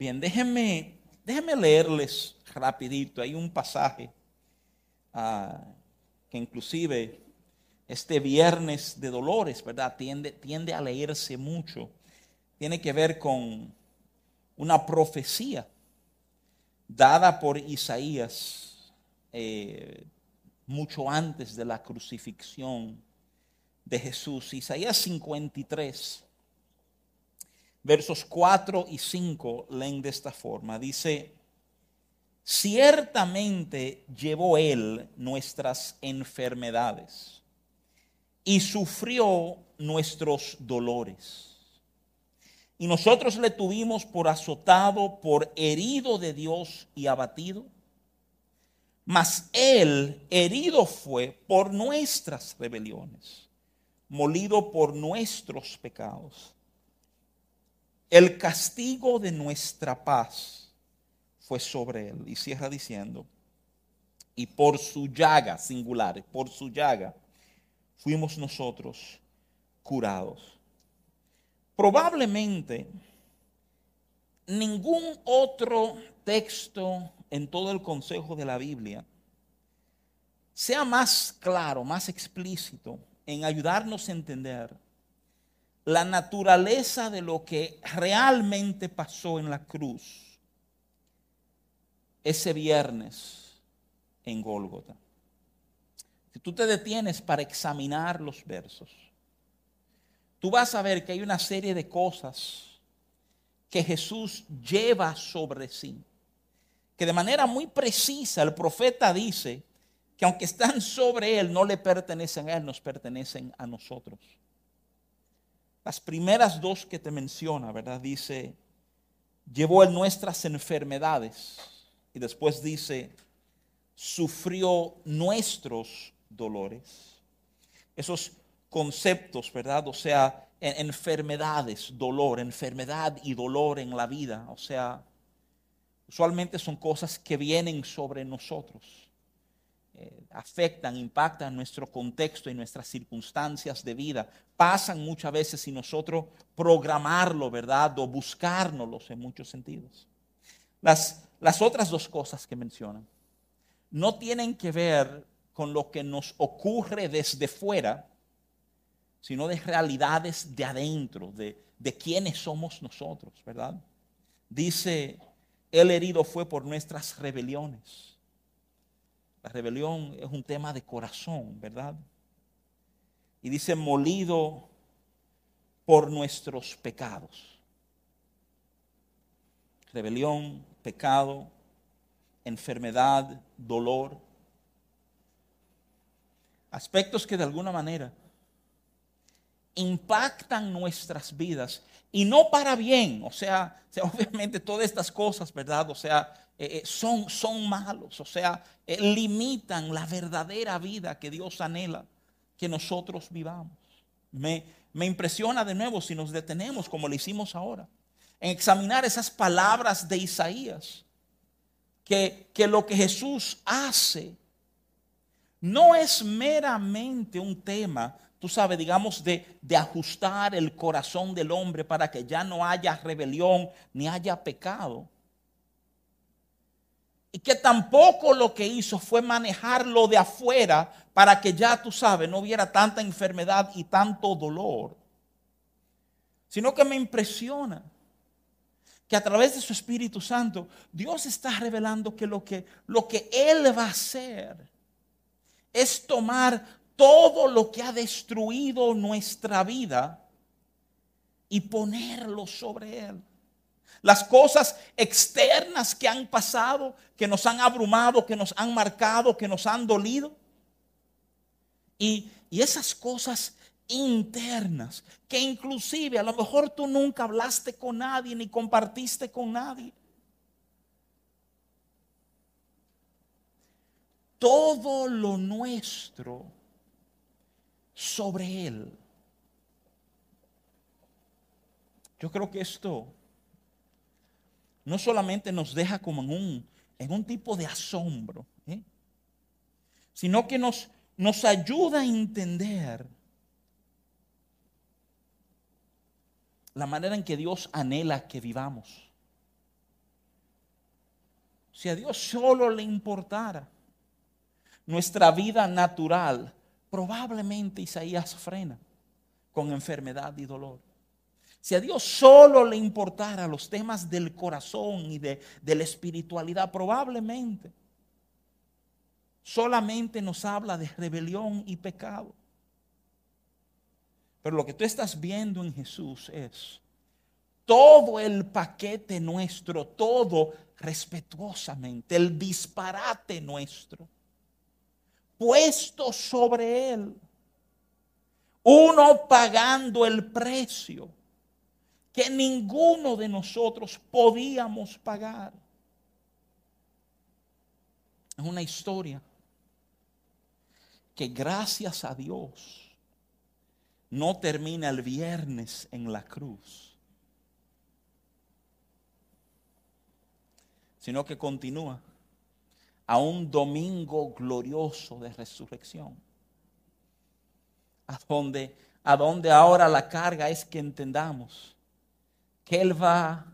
Bien, déjenme, déjenme leerles rapidito. Hay un pasaje ah, que inclusive este viernes de dolores, ¿verdad? Tiende, tiende a leerse mucho. Tiene que ver con una profecía dada por Isaías eh, mucho antes de la crucifixión de Jesús. Isaías 53 versos 4 y 5 leen de esta forma. Dice, ciertamente llevó él nuestras enfermedades y sufrió nuestros dolores. Y nosotros le tuvimos por azotado, por herido de Dios y abatido. Mas él herido fue por nuestras rebeliones, molido por nuestros pecados el castigo de nuestra paz fue sobre él. Y cierra diciendo, y por su llaga, singular, por su llaga, fuimos nosotros curados. Probablemente ningún otro texto en todo el consejo de la Biblia sea más claro, más explícito en ayudarnos a entender la naturaleza de lo que realmente pasó en la cruz ese viernes en Gólgota. Si tú te detienes para examinar los versos, tú vas a ver que hay una serie de cosas que Jesús lleva sobre sí, que de manera muy precisa el profeta dice que aunque están sobre él, no le pertenecen a él, nos pertenecen a nosotros. Las primeras dos que te menciona, ¿verdad? Dice, llevó en nuestras enfermedades. Y después dice, sufrió nuestros dolores. Esos conceptos, ¿verdad? O sea, enfermedades, dolor, enfermedad y dolor en la vida. O sea, usualmente son cosas que vienen sobre nosotros. Eh, afectan, impactan nuestro contexto y nuestras circunstancias de vida. Pasan muchas veces sin nosotros programarlo, ¿verdad? O buscárnoslos en muchos sentidos. Las, las otras dos cosas que mencionan no tienen que ver con lo que nos ocurre desde fuera, sino de realidades de adentro, de, de quiénes somos nosotros, ¿verdad? Dice, el herido fue por nuestras rebeliones la rebelión es un tema de corazón, ¿verdad? Y dice, molido por nuestros pecados. Rebelión, pecado, enfermedad, dolor. Aspectos que de alguna manera impactan nuestras vidas y no para bien, o sea, obviamente todas estas cosas, ¿verdad? O sea, eh, eh, son, son malos, o sea, eh, limitan la verdadera vida que Dios anhela que nosotros vivamos. Me, me impresiona de nuevo si nos detenemos como lo hicimos ahora, en examinar esas palabras de Isaías, que, que lo que Jesús hace no es meramente un tema tú sabes, digamos, de, de, ajustar el corazón del hombre para que ya no haya rebelión ni haya pecado. Y que tampoco lo que hizo fue manejarlo de afuera para que ya tú sabes, no hubiera tanta enfermedad y tanto dolor. Sino que me impresiona que a través de su Espíritu Santo Dios está revelando que lo que, lo que Él va a hacer es tomar todo lo que ha destruido nuestra vida y ponerlo sobre Él. Las cosas externas que han pasado, que nos han abrumado, que nos han marcado, que nos han dolido. Y, esas cosas internas, que inclusive a lo mejor tú nunca hablaste con nadie ni compartiste con nadie. Todo lo nuestro sobre Él. Yo creo que esto no solamente nos deja como en un, en un tipo de asombro, ¿eh? sino que nos, nos ayuda a entender la manera en que Dios anhela que vivamos. Si a Dios solo le importara nuestra vida natural, probablemente Isaías frena con enfermedad y dolor. Si a Dios solo le importara los temas del corazón y de, de la espiritualidad, probablemente solamente nos habla de rebelión y pecado. Pero lo que tú estás viendo en Jesús es todo el paquete nuestro, todo respetuosamente, el disparate nuestro, puesto sobre Él. Uno pagando el precio que ninguno de nosotros podíamos pagar. Es una historia que gracias a Dios no termina el viernes en la cruz, sino que continúa a un domingo glorioso de resurrección, a donde, a donde ahora la carga es que entendamos que Él va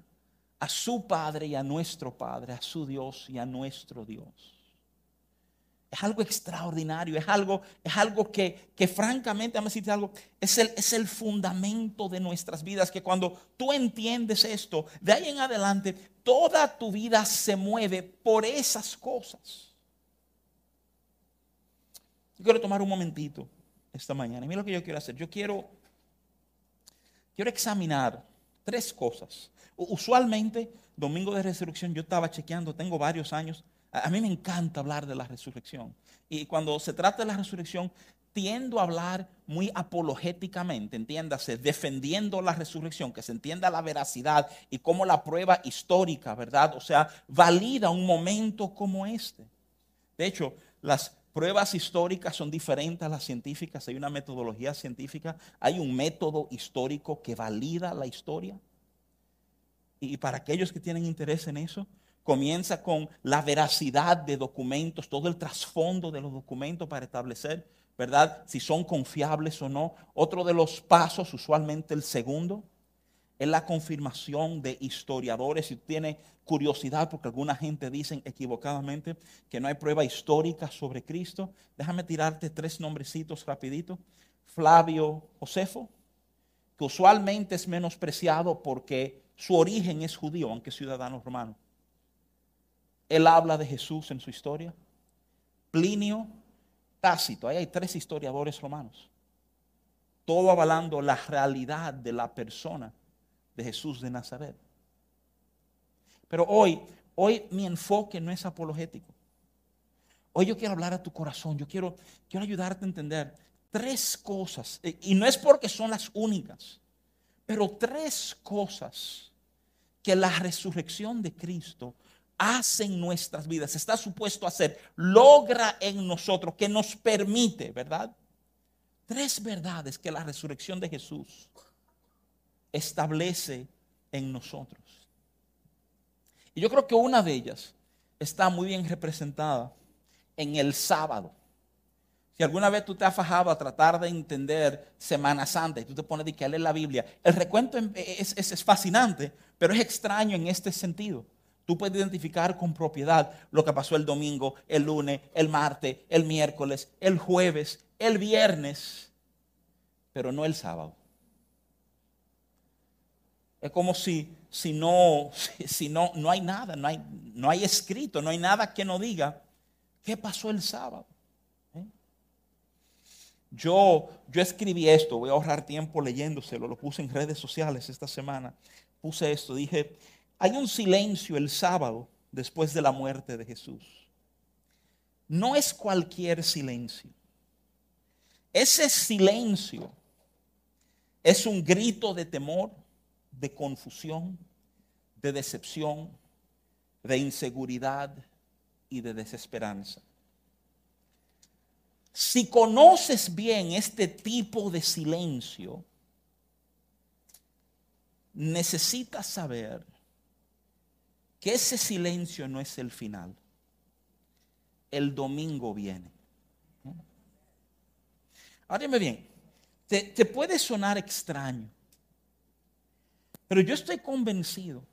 a su Padre y a nuestro Padre, a su Dios y a nuestro Dios. Es algo extraordinario, es algo, es algo que, que francamente, a algo, es el, es el fundamento de nuestras vidas, que cuando tú entiendes esto, de ahí en adelante, toda tu vida se mueve por esas cosas. Yo quiero tomar un momentito esta mañana. Mira lo que yo quiero hacer. Yo quiero, quiero examinar tres cosas. Usualmente, domingo de resurrección, yo estaba chequeando, tengo varios años a mí me encanta hablar de la resurrección. Y cuando se trata de la resurrección, tiendo a hablar muy apologéticamente, entiéndase, defendiendo la resurrección, que se entienda la veracidad y cómo la prueba histórica, ¿verdad? O sea, valida un momento como este. De hecho, las pruebas históricas son diferentes a las científicas, hay una metodología científica, hay un método histórico que valida la historia. Y para aquellos que tienen interés en eso, comienza con la veracidad de documentos, todo el trasfondo de los documentos para establecer, ¿verdad? Si son confiables o no. Otro de los pasos, usualmente el segundo, es la confirmación de historiadores. Si tiene curiosidad, porque alguna gente dicen equivocadamente que no hay prueba histórica sobre Cristo, déjame tirarte tres nombrecitos rapidito. Flavio Josefo, que usualmente es menospreciado porque su origen es judío, aunque ciudadano romano. Él habla de Jesús en su historia. Plinio, Tácito, ahí hay tres historiadores romanos. Todo avalando la realidad de la persona de Jesús de Nazaret. Pero hoy, hoy mi enfoque no es apologético. Hoy yo quiero hablar a tu corazón, yo quiero, quiero ayudarte a entender tres cosas, y no es porque son las únicas, pero tres cosas que la resurrección de Cristo hace en nuestras vidas, está supuesto a hacer, logra en nosotros, que nos permite, ¿verdad? Tres verdades que la resurrección de Jesús establece en nosotros. Y yo creo que una de ellas está muy bien representada en el sábado. Si alguna vez tú te has fajado a tratar de entender Semana Santa y tú te pones de que leer la Biblia, el recuento es, es fascinante, pero es extraño en este sentido. Tú puedes identificar con propiedad lo que pasó el domingo, el lunes, el martes, el miércoles, el jueves, el viernes, pero no el sábado. Es como si, si, no, si no, no hay nada, no hay, no hay escrito, no hay nada que nos diga qué pasó el sábado. ¿Eh? Yo, yo escribí esto, voy a ahorrar tiempo leyéndoselo, lo puse en redes sociales esta semana. Puse esto, dije, hay un silencio el sábado después de la muerte de Jesús. No es cualquier silencio. Ese silencio es un grito de temor, de confusión, de decepción, de inseguridad y de desesperanza. Si conoces bien este tipo de silencio, necesitas saber que ese silencio no es el final. El domingo viene. Ahora bien, te, te puede sonar extraño, pero yo estoy convencido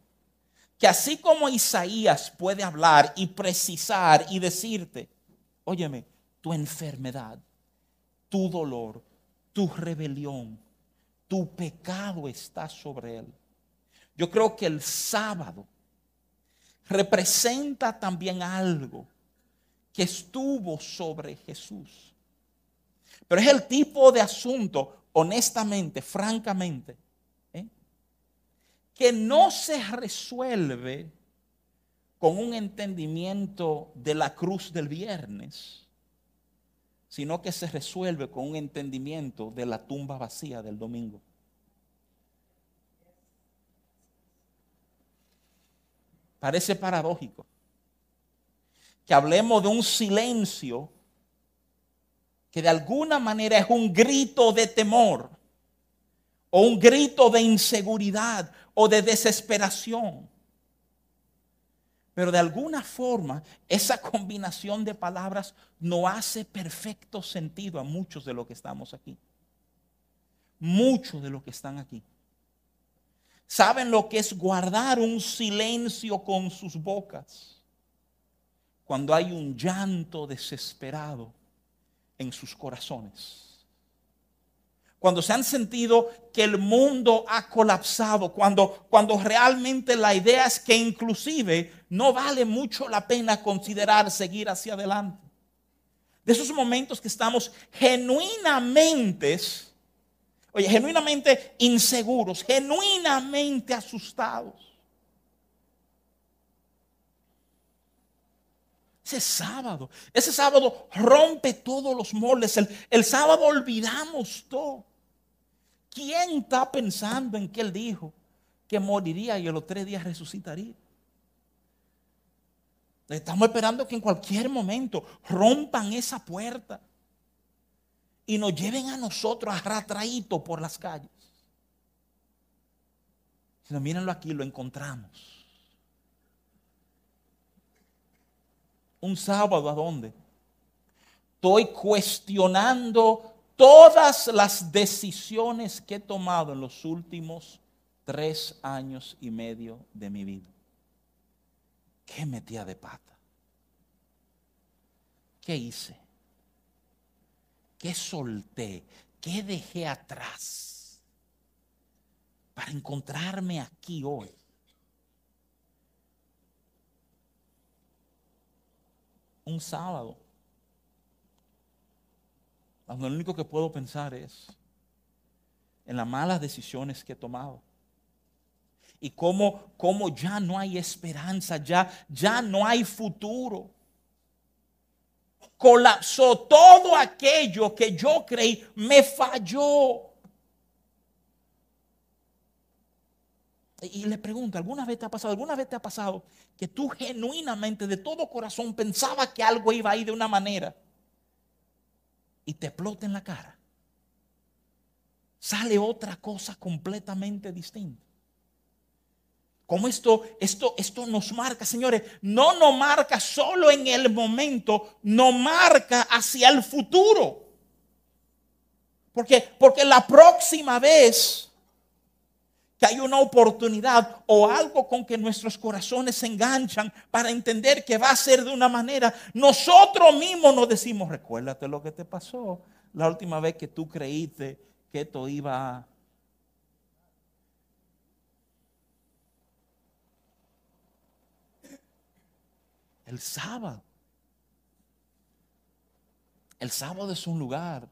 que así como Isaías puede hablar y precisar y decirte, óyeme, tu enfermedad, tu dolor, tu rebelión, tu pecado está sobre él. Yo creo que el sábado representa también algo que estuvo sobre Jesús. Pero es el tipo de asunto, honestamente, francamente. Que no se resuelve con un entendimiento de la cruz del viernes, sino que se resuelve con un entendimiento de la tumba vacía del domingo. Parece paradójico que hablemos de un silencio que de alguna manera es un grito de temor o un grito de inseguridad o de desesperación. Pero de alguna forma esa combinación de palabras no hace perfecto sentido a muchos de los que estamos aquí. Muchos de los que están aquí saben lo que es guardar un silencio con sus bocas cuando hay un llanto desesperado en sus corazones. Cuando se han sentido que el mundo ha colapsado, cuando, cuando realmente la idea es que inclusive no vale mucho la pena considerar seguir hacia adelante. De esos momentos que estamos genuinamente Oye, genuinamente inseguros, genuinamente asustados. Ese sábado, ese sábado rompe todos los moldes. El, el sábado olvidamos todo. ¿Quién está pensando en que él dijo que moriría y en los tres días resucitaría? Estamos esperando que en cualquier momento rompan esa puerta y nos lleven a nosotros arrastraditos por las calles. Si no, mírenlo aquí, lo encontramos. Un sábado, ¿a dónde? Estoy cuestionando todas las decisiones que he tomado en los últimos tres años y medio de mi vida. ¿Qué metía de pata? ¿Qué hice? ¿Qué solté? ¿Qué dejé atrás? Para encontrarme aquí hoy. Un sábado. Lo único que puedo pensar es en las malas decisiones que he tomado. Y cómo, cómo ya no hay esperanza, ya, ya no hay futuro colapsó todo aquello que yo creí, me falló. Y le pregunto, ¿alguna vez te ha pasado, alguna vez te ha pasado que tú genuinamente de todo corazón pensabas que algo iba a ir de una manera y te explota en la cara? Sale otra cosa completamente distinta. Como esto, esto, esto nos marca, señores, no nos marca solo en el momento, nos marca hacia el futuro. Porque, porque la próxima vez que hay una oportunidad o algo con que nuestros corazones se enganchan para entender que va a ser de una manera, nosotros mismos nos decimos, recuérdate lo que te pasó la última vez que tú creíste que esto iba a El sábado. El sábado es un lugar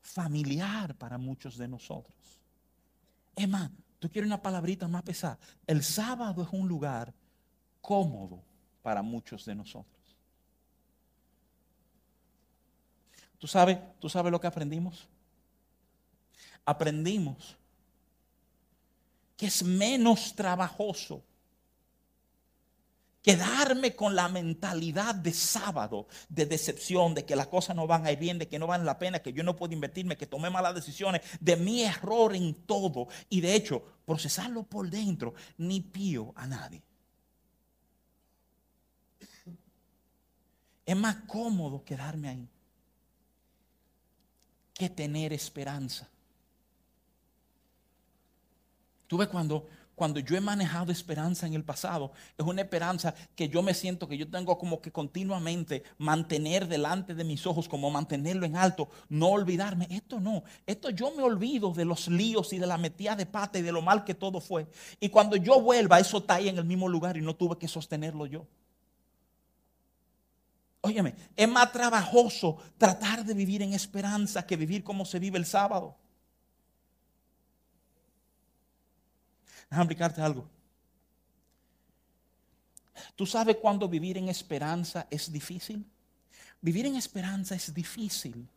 familiar para muchos de nosotros. Emma, tú quieres una palabrita más pesada. El sábado es un lugar cómodo para muchos de nosotros. ¿Tú sabes, ¿Tú sabes lo que aprendimos? Aprendimos que es menos trabajoso Quedarme con la mentalidad de sábado, de decepción, de que las cosas no van a bien, de que no valen la pena, que yo no puedo invertirme, que tomé malas decisiones, de mi error en todo. Y de hecho, procesarlo por dentro, ni pío a nadie. Es más cómodo quedarme ahí que tener esperanza. Tú ves cuando cuando yo he manejado esperanza en el pasado, es una esperanza que yo me siento que yo tengo como que continuamente mantener delante de mis ojos, como mantenerlo en alto, no olvidarme. Esto no, esto yo me olvido de los líos y de la metida de pata y de lo mal que todo fue. Y cuando yo vuelva, eso está ahí en el mismo lugar y no tuve que sostenerlo yo. Óyeme, es más trabajoso tratar de vivir en esperanza que vivir como se vive el sábado. Déjame explicarte algo. ¿Tú sabes cuándo vivir en esperanza es difícil? Vivir en esperanza es difícil.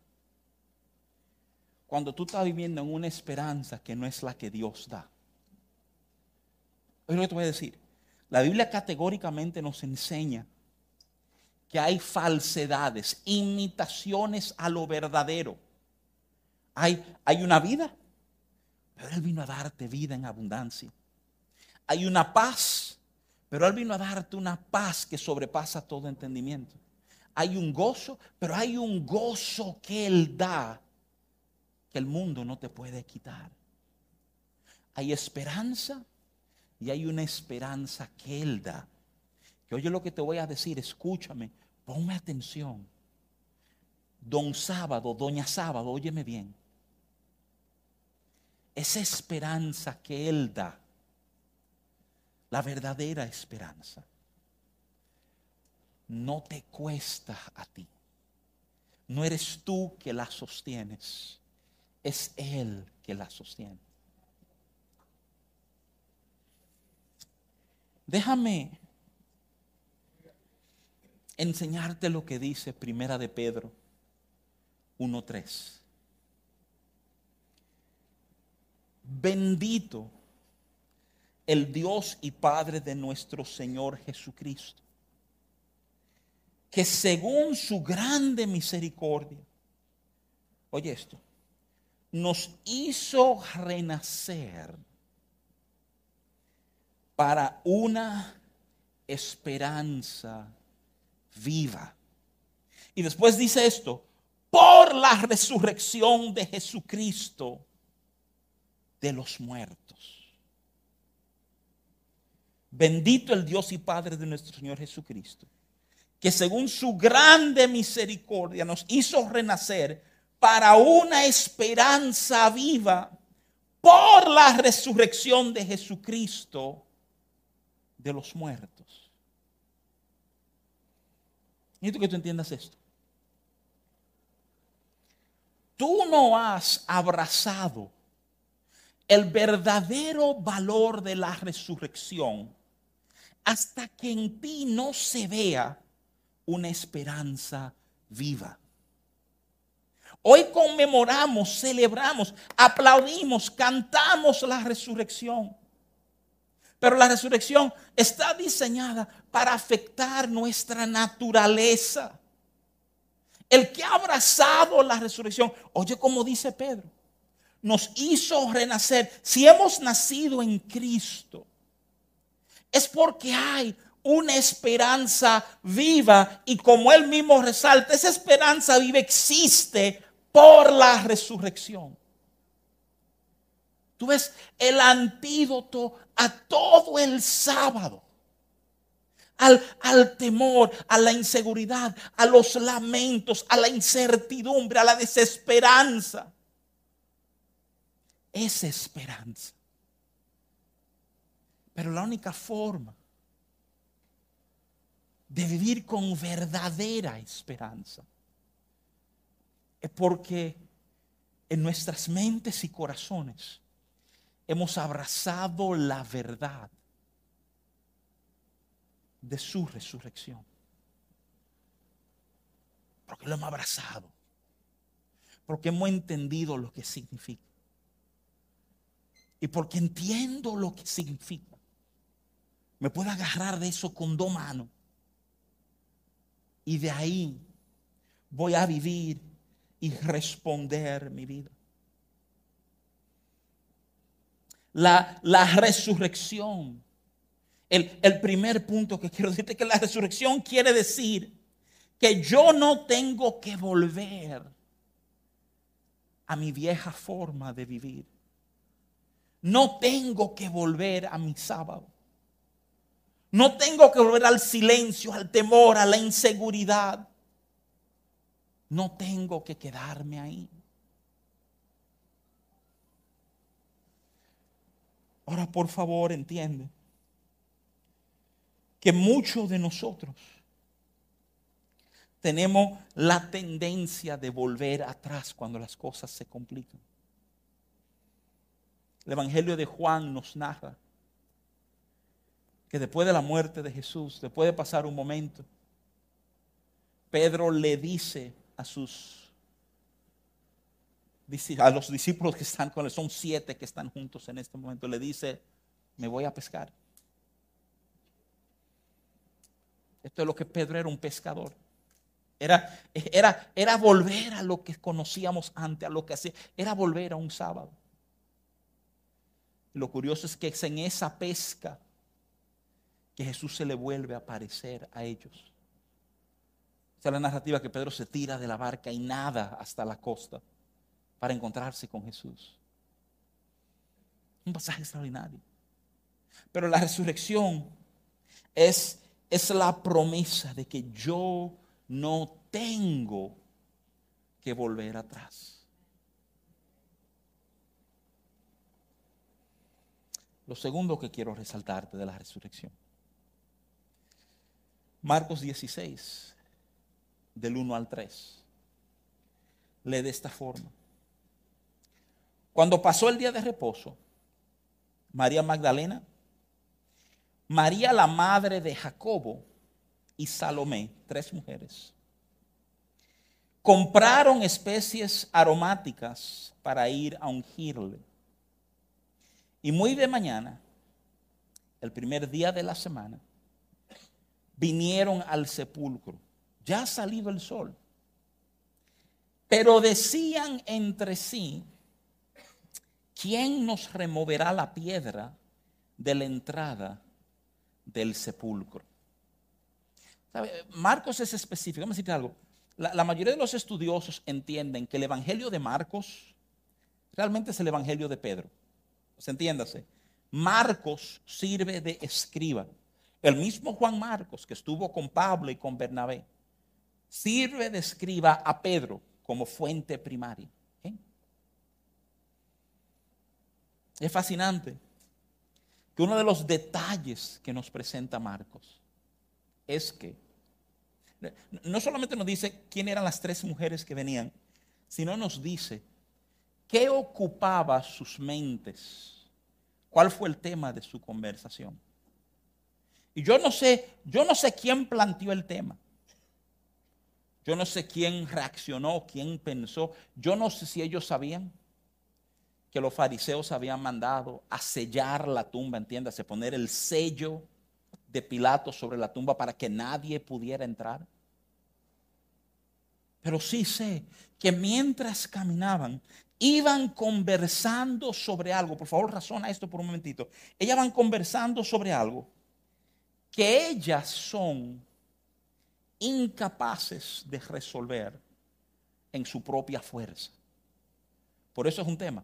Cuando tú estás viviendo en una esperanza que no es la que Dios da. Es lo que te voy a decir. La Biblia categóricamente nos enseña que hay falsedades, imitaciones a lo verdadero. Hay, hay una vida, pero Él vino a darte vida en abundancia hay una paz, pero Él vino a darte una paz que sobrepasa todo entendimiento. Hay un gozo, pero hay un gozo que Él da que el mundo no te puede quitar. Hay esperanza y hay una esperanza que Él da. Que oye lo que te voy a decir, escúchame, ponme atención. Don Sábado, Doña Sábado, óyeme bien. Esa esperanza que Él da la verdadera esperanza no te cuesta a ti. No eres tú que la sostienes, es Él que la sostiene. Déjame enseñarte lo que dice Primera de Pedro 1.3. Bendito el Dios y Padre de nuestro Señor Jesucristo, que según su grande misericordia, oye esto, nos hizo renacer para una esperanza viva. Y después dice esto, por la resurrección de Jesucristo de los muertos. Bendito el Dios y Padre de nuestro Señor Jesucristo, que según su grande misericordia nos hizo renacer para una esperanza viva por la resurrección de Jesucristo de los muertos. Necesito que tú entiendas esto. Tú no has abrazado el verdadero valor de la resurrección hasta que en ti no se vea una esperanza viva. Hoy conmemoramos, celebramos, aplaudimos, cantamos la resurrección. Pero la resurrección está diseñada para afectar nuestra naturaleza. El que ha abrazado la resurrección, oye como dice Pedro, nos hizo renacer. Si hemos nacido en Cristo, es porque hay una esperanza viva y como él mismo resalta, esa esperanza viva existe por la resurrección. Tú ves el antídoto a todo el sábado. Al, al, temor, a la inseguridad, a los lamentos, a la incertidumbre, a la desesperanza. Esa esperanza. Pero la única forma de vivir con verdadera esperanza es porque en nuestras mentes y corazones hemos abrazado la verdad de su resurrección. Porque lo hemos abrazado. Porque hemos entendido lo que significa. Y porque entiendo lo que significa me puedo agarrar de eso con dos manos. Y de ahí voy a vivir y responder mi vida. La, resurrección. El, el primer punto que quiero decirte es que la resurrección quiere decir que yo no tengo que volver a mi vieja forma de vivir. no tengo que volver a mi sábado. No tengo que volver al silencio, al temor, a la inseguridad. No tengo que quedarme ahí. Ahora, por favor, entiende que muchos de nosotros tenemos la tendencia de volver atrás cuando las cosas se complican. El Evangelio de Juan nos narra que después de la muerte de Jesús, después de pasar un momento, Pedro le dice a sus a los discípulos que están con él, son siete que están juntos en este momento, le dice, me voy a pescar. Esto es lo que Pedro era un pescador. Era, era, era volver a lo que conocíamos antes, a lo que hacía. Era volver a un sábado. lo curioso es que en esa pesca que Jesús se le vuelve a aparecer a ellos. Esa es la narrativa que Pedro se tira de la barca y nada hasta la costa para encontrarse con Jesús. Un pasaje extraordinario. Pero la resurrección es, es la promesa de que yo no tengo que volver atrás. Lo segundo que quiero resaltarte de la resurrección. Marcos 16, del 1 al 3. Lee de esta forma. Cuando pasó el día de reposo, María Magdalena, María la madre de Jacobo y Salomé, tres mujeres, compraron especies aromáticas para ir a ungirle. Y muy de mañana, el primer día de la semana, vinieron al sepulcro. Ya ha salido el sol. Pero decían entre sí, ¿quién nos removerá la piedra de la entrada del sepulcro? Marcos es específico. Vamos a decirte algo. La, mayoría de los estudiosos entienden que el Evangelio de Marcos realmente es el Evangelio de Pedro. ¿Se entiéndase? Marcos sirve de escriba. El mismo Juan Marcos, que estuvo con Pablo y con Bernabé, sirve de escriba a Pedro como fuente primaria. Es fascinante que uno de los detalles que nos presenta Marcos es que no solamente nos dice quién eran las tres mujeres que venían, sino nos dice qué ocupaba sus mentes, cuál fue el tema de su conversación. Y yo no sé, yo no sé quién planteó el tema. Yo no sé quién reaccionó, quién pensó. Yo no sé si ellos sabían que los fariseos habían mandado a sellar la tumba, entiéndase, poner el sello de Pilato sobre la tumba para que nadie pudiera entrar. Pero sí sé que mientras caminaban, iban conversando sobre algo. Por favor, razona esto por un momentito. Ellas van conversando sobre algo que ellas son incapaces de resolver en su propia fuerza. Por eso es un tema.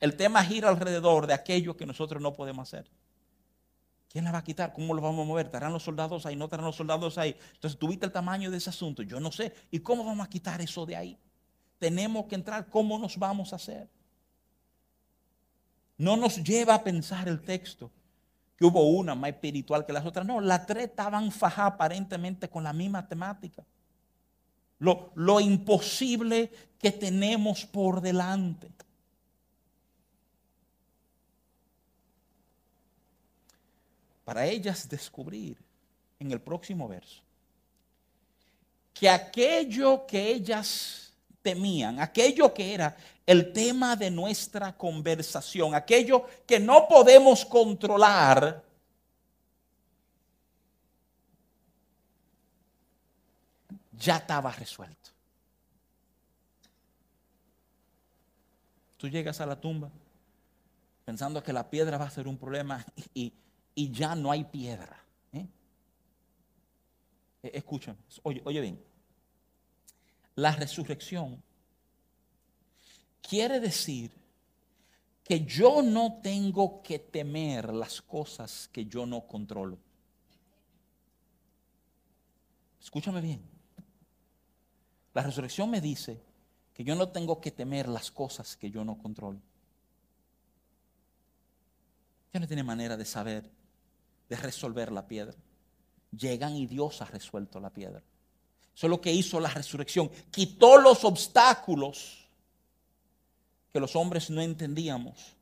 El tema gira alrededor de aquello que nosotros no podemos hacer. ¿Quién la va a quitar? ¿Cómo lo vamos a mover? ¿Estarán los soldados ahí? ¿No estarán los soldados ahí? Entonces, ¿tuviste el tamaño de ese asunto? Yo no sé. ¿Y cómo vamos a quitar eso de ahí? Tenemos que entrar. ¿Cómo nos vamos a hacer? No nos lleva a pensar el texto que hubo una más espiritual que las otras. No, las tres estaban fajadas aparentemente con la misma temática. Lo, lo imposible que tenemos por delante. para ellas descubrir en el próximo verso que aquello que ellas temían, aquello que era el tema de nuestra conversación, aquello que no podemos controlar, ya estaba resuelto. Tú llegas a la tumba pensando que la piedra va a ser un problema y, ya no hay piedra. ¿eh? E, Escúchame, oye, oye bien. La resurrección quiere decir que yo no tengo que temer las cosas que yo no controlo. Escúchame bien. La resurrección me dice que yo no tengo que temer las cosas que yo no controlo. Ya no tiene manera de saber, de resolver la piedra. Llegan y Dios ha resuelto la piedra. Eso es lo que hizo la resurrección. Quitó los obstáculos que los hombres no entendíamos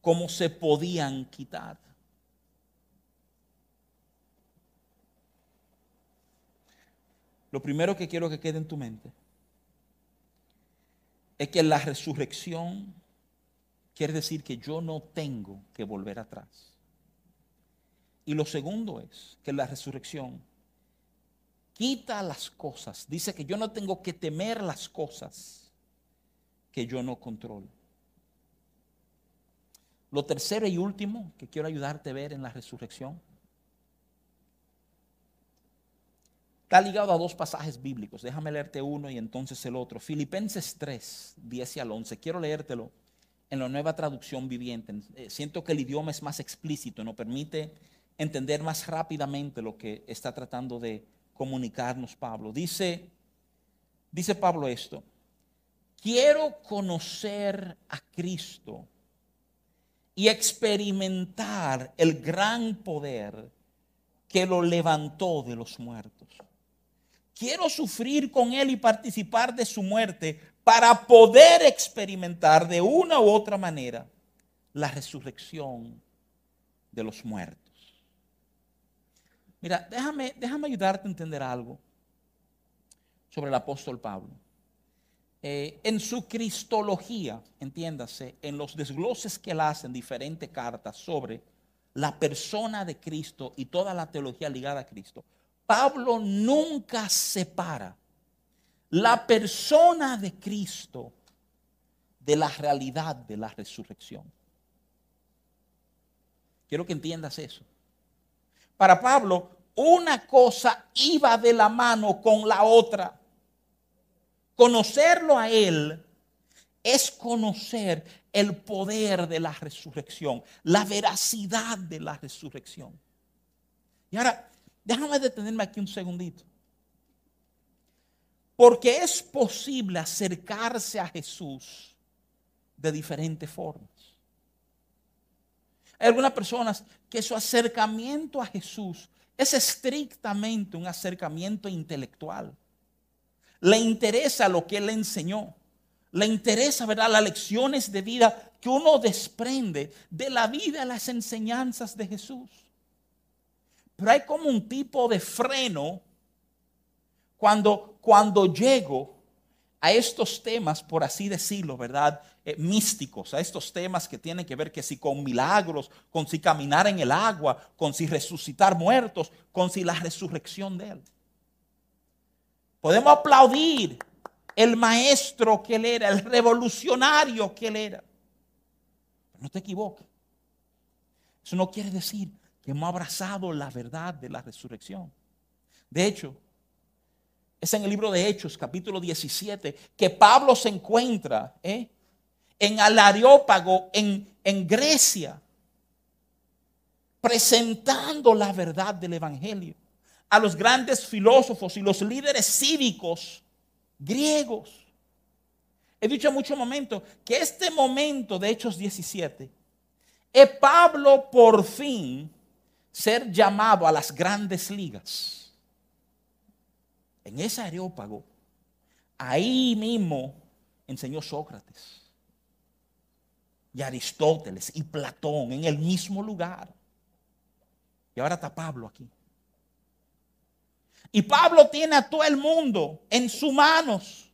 cómo se podían quitar. Lo primero que quiero que quede en tu mente es que la resurrección quiere decir que yo no tengo que volver atrás. Y lo segundo es que la resurrección quita las cosas. Dice que yo no tengo que temer las cosas que yo no controlo. Lo tercero y último que quiero ayudarte a ver en la resurrección está ligado a dos pasajes bíblicos. Déjame leerte uno y entonces el otro. Filipenses 3, 10 y al 11. Quiero leértelo en la nueva traducción viviente. Eh, siento que el idioma es más explícito, nos permite entender más rápidamente lo que está tratando de comunicarnos Pablo. Dice, dice Pablo esto quiero conocer a Cristo y experimentar el gran poder que lo levantó de los muertos. Quiero sufrir con Él y participar de su muerte para poder experimentar de una u otra manera la resurrección de los muertos. Mira, déjame, déjame ayudarte a entender algo sobre el apóstol Pablo. Eh, en su cristología, entiéndase, en los desgloses que él hace en diferentes cartas sobre la persona de Cristo y toda la teología ligada a Cristo, Pablo nunca separa la persona de Cristo de la realidad de la resurrección. Quiero que entiendas eso. Para Pablo, una cosa iba de la mano con la otra. Conocerlo a Él es conocer el poder de la resurrección, la veracidad de la resurrección. Y ahora, déjame detenerme aquí un segundito. Porque es posible acercarse a Jesús de diferentes formas. Hay algunas personas que su acercamiento a Jesús es estrictamente un acercamiento intelectual le interesa lo que él le enseñó. Le interesa, ¿verdad?, las lecciones de vida que uno desprende de la vida las enseñanzas de Jesús. Pero hay como un tipo de freno cuando, cuando llego a estos temas, por así decirlo, ¿verdad? Eh, místicos, a estos temas que tienen que ver que si con milagros, con si caminar en el agua, con si resucitar muertos, con si la resurrección de Él. Podemos aplaudir el maestro que él era, el revolucionario que él era. Pero no te equivoques. Eso no quiere decir que hemos abrazado la verdad de la resurrección. De hecho, es en el libro de Hechos, capítulo 17, que Pablo se encuentra ¿eh? En Alariópago, en, en Grecia, presentando la verdad del Evangelio a los grandes filósofos y los líderes cívicos griegos. He dicho en muchos momentos que este momento de Hechos 17 es Pablo por fin ser llamado a las grandes ligas. En ese areópago, ahí mismo enseñó Sócrates y Aristóteles y Platón en el mismo lugar. Y ahora está Pablo aquí. Y Pablo tiene a todo el mundo en sus manos.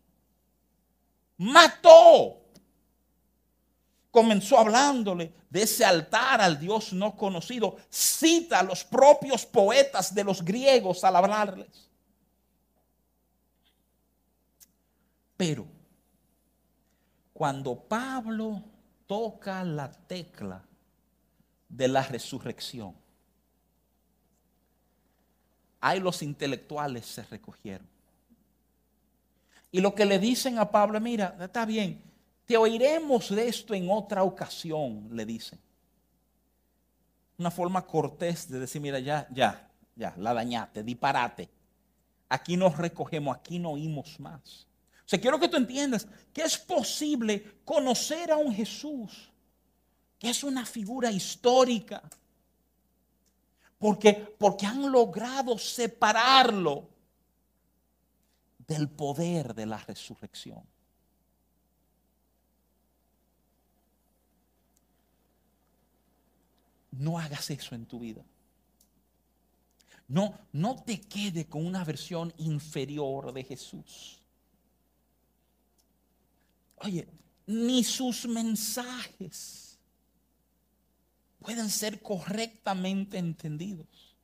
Mató. Comenzó hablándole de ese altar al Dios no conocido. Cita a los propios poetas de los griegos al hablarles. Pero cuando Pablo toca la tecla de la resurrección, ahí los intelectuales se recogieron. Y lo que le dicen a Pablo, mira, está bien, te oiremos de esto en otra ocasión, le dice. Una forma cortés de decir, mira, ya, ya, ya, la dañaste, disparate. Aquí nos recogemos, aquí no oímos más. Quiero que tú entiendas que es posible conocer a un Jesús que es una figura histórica. Porque, porque han logrado separarlo del poder de la resurrección. No hagas eso en tu vida. No, no te quede con una versión inferior de Jesús. Oye, ni sus mensajes pueden ser correctamente entendidos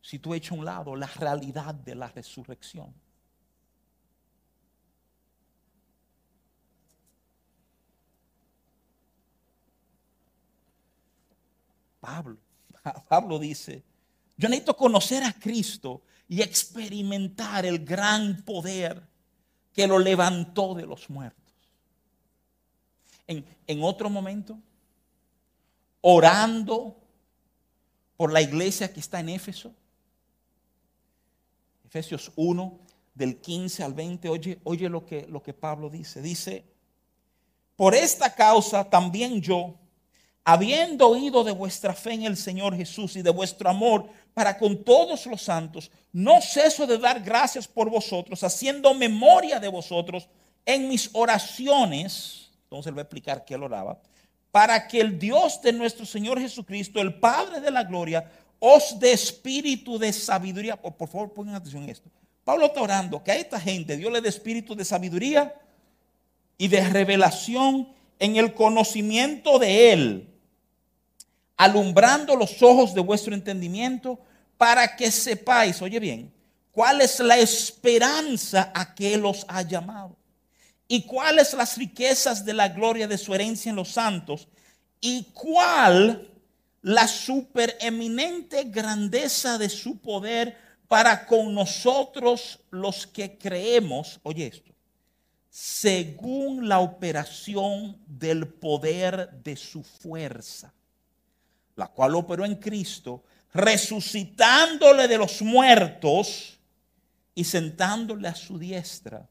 si tú echas a un lado la realidad de la resurrección. Pablo, Pablo dice, yo necesito conocer a Cristo y experimentar el gran poder que lo levantó de los muertos. En, otro momento, orando por la iglesia que está en Éfeso, Efesios 1, del 15 al 20, oye, oye lo, que, lo que Pablo dice. Dice, por esta causa también yo, habiendo oído de vuestra fe en el Señor Jesús y de vuestro amor para con todos los santos, no ceso de dar gracias por vosotros, haciendo memoria de vosotros en mis oraciones. Entonces él va a explicar que él oraba. Para que el Dios de nuestro Señor Jesucristo, el Padre de la gloria, os dé espíritu de sabiduría. Por, por favor, pongan atención a esto. Pablo está orando que a esta gente Dios le dé espíritu de sabiduría y de revelación en el conocimiento de Él alumbrando los ojos de vuestro entendimiento para que sepáis, oye bien, cuál es la esperanza a que Él os ha llamado y cuáles las riquezas de la gloria de su herencia en los santos y cuál la supereminente grandeza de su poder para con nosotros los que creemos, oye esto, según la operación del poder de su fuerza la cual operó en Cristo, resucitándole de los muertos y sentándole a su diestra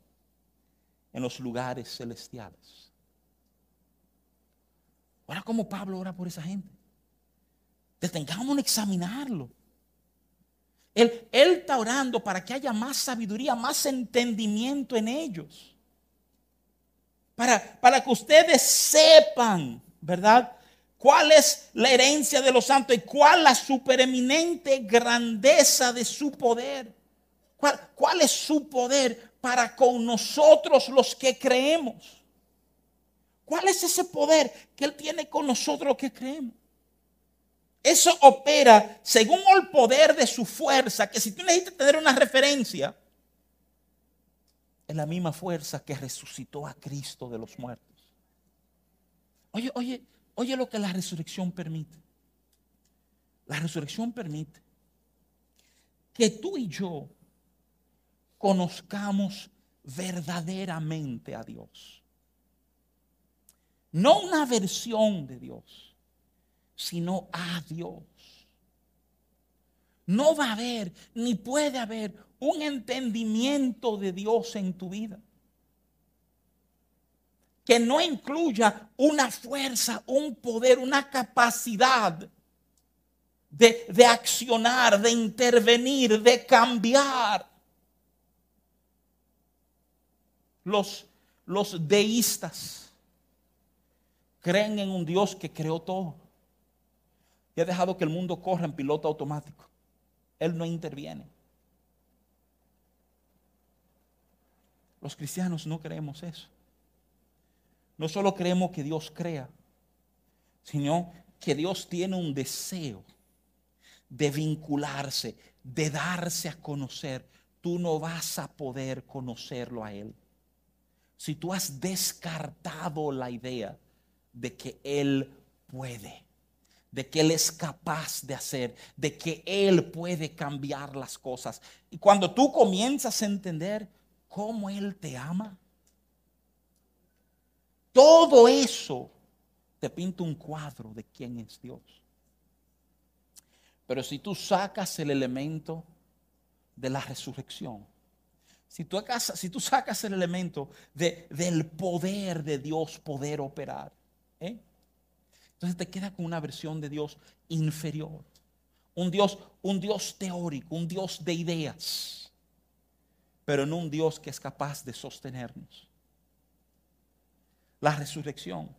en los lugares celestiales. Ahora, como Pablo ora por esa gente. Detengamos a examinarlo. Él, él está orando para que haya más sabiduría, más entendimiento en ellos. Para, para que ustedes sepan, ¿verdad? cuál es la herencia de los santos y cuál la supereminente grandeza de su poder. ¿Cuál, cuál es su poder para con nosotros los que creemos? ¿Cuál es ese poder que Él tiene con nosotros los que creemos? Eso opera según el poder de su fuerza, que si tú necesitas tener una referencia, es la misma fuerza que resucitó a Cristo de los muertos. Oye, oye, Oye lo que la resurrección permite. La resurrección permite que tú y yo conozcamos verdaderamente a Dios. No una versión de Dios, sino a Dios. No va a haber, ni puede haber un entendimiento de Dios en tu vida que no incluya una fuerza, un poder, una capacidad de, accionar, de intervenir, de cambiar. Los, los deístas creen en un Dios que creó todo y ha dejado que el mundo corra en piloto automático. Él no interviene. Los cristianos no creemos eso. No solo creemos que Dios crea, sino que Dios tiene un deseo de vincularse, de darse a conocer. Tú no vas a poder conocerlo a Él. Si tú has descartado la idea de que Él puede, de que Él es capaz de hacer, de que Él puede cambiar las cosas. Y cuando tú comienzas a entender cómo Él te ama, Todo eso te pinta un cuadro de quién es Dios. Pero si tú sacas el elemento de la resurrección, si tú, si sacas el elemento de, del poder de Dios poder operar, ¿eh? entonces te queda con una versión de Dios inferior. Un Dios, un Dios teórico, un Dios de ideas, pero no un Dios que es capaz de sostenernos. La resurrección.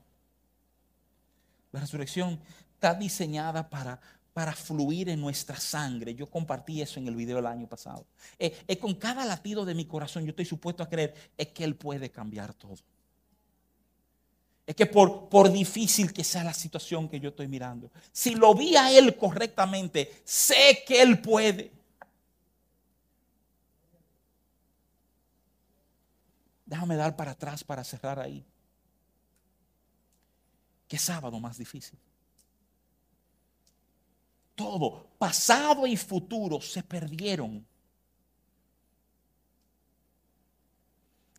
La resurrección está diseñada para, para fluir en nuestra sangre. Yo compartí eso en el video del año pasado. Eh, eh, con cada latido de mi corazón yo estoy supuesto a creer es que Él puede cambiar todo. Es que por, por difícil que sea la situación que yo estoy mirando, si lo vi a Él correctamente, sé que Él puede. Déjame dar para atrás para cerrar ahí. Qué sábado más difícil. Todo, pasado y futuro, se perdieron.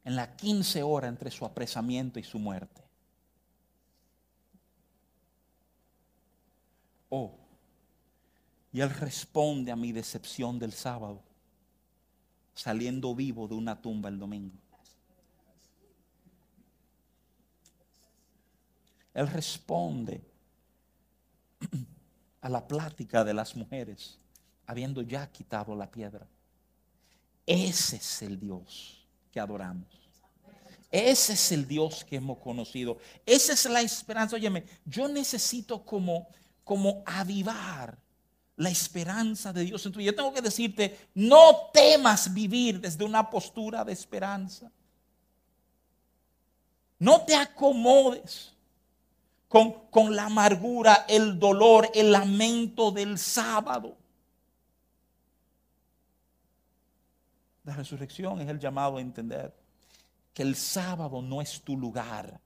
En la 15 hora entre su apresamiento y su muerte. Oh, y él responde a mi decepción del sábado, saliendo vivo de una tumba el domingo. Él responde a la plática de las mujeres, habiendo ya quitado la piedra. Ese es el Dios que adoramos. Ese es el Dios que hemos conocido. Esa es la esperanza. Óyeme, yo necesito como, como avivar la esperanza de Dios Entonces, Yo tengo que decirte, no temas vivir desde una postura de esperanza. No te acomodes con, la amargura, el dolor, el lamento del sábado. La resurrección es el llamado a entender que el sábado no es tu lugar.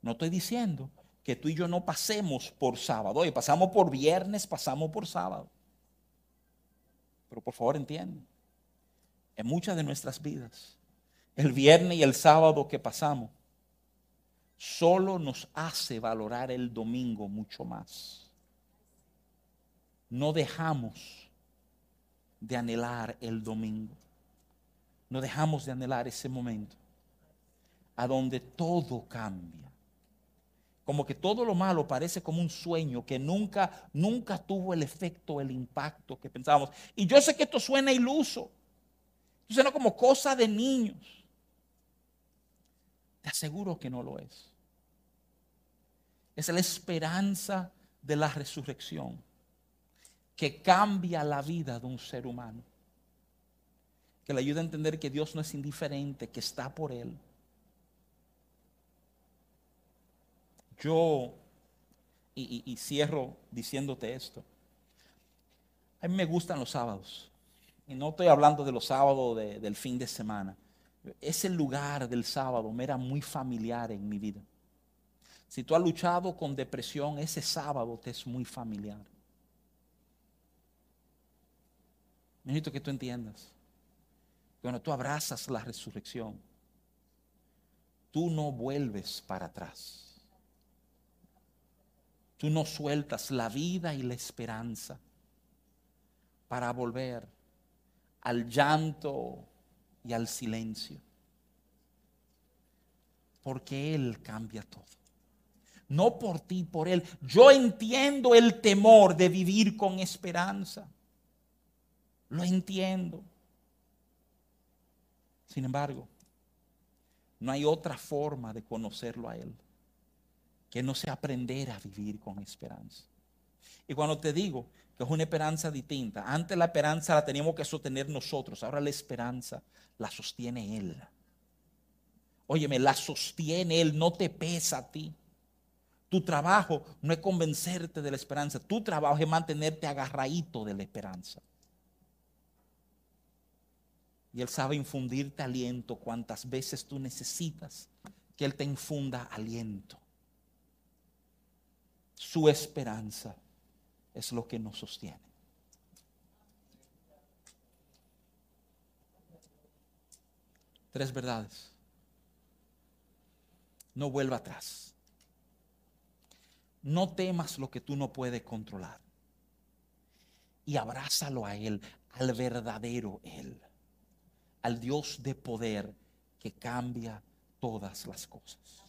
No estoy diciendo que tú y yo no pasemos por sábado. Oye, pasamos por viernes, pasamos por sábado. Pero por favor entiende, en muchas de nuestras vidas, el viernes y el sábado que pasamos solo nos hace valorar el domingo mucho más. No dejamos de anhelar el domingo. No dejamos de anhelar ese momento a donde todo cambia. Como que todo lo malo parece como un sueño que nunca, nunca tuvo el efecto, el impacto que pensábamos. Y yo sé que esto suena iluso. suena como cosa de niños. Te aseguro que no lo es es la esperanza de la resurrección que cambia la vida de un ser humano. Que le ayuda a entender que Dios no es indiferente, que está por él. Yo, y, cierro diciéndote esto, a mí me gustan los sábados. Y no estoy hablando de los sábados del fin de semana. Ese lugar del sábado me era muy familiar en mi vida. Si tú has luchado con depresión, ese sábado te es muy familiar. Necesito que tú entiendas. Cuando tú abrazas la resurrección, tú no vuelves para atrás. Tú no sueltas la vida y la esperanza para volver al llanto y al silencio. Porque Él cambia todo no por ti, por Él. Yo entiendo el temor de vivir con esperanza. Lo entiendo. Sin embargo, no hay otra forma de conocerlo a Él que no sea aprender a vivir con esperanza. Y cuando te digo que es una esperanza distinta, antes la esperanza la teníamos que sostener nosotros, ahora la esperanza la sostiene Él. Óyeme, la sostiene Él, no te pesa a ti. Tu trabajo no es convencerte de la esperanza, tu trabajo es mantenerte agarradito de la esperanza. Y Él sabe infundirte aliento cuantas veces tú necesitas que Él te infunda aliento. Su esperanza es lo que nos sostiene. Tres verdades. No vuelva atrás. No temas lo que tú no puedes controlar. Y abrázalo a Él, al verdadero Él, al Dios de poder que cambia todas las cosas.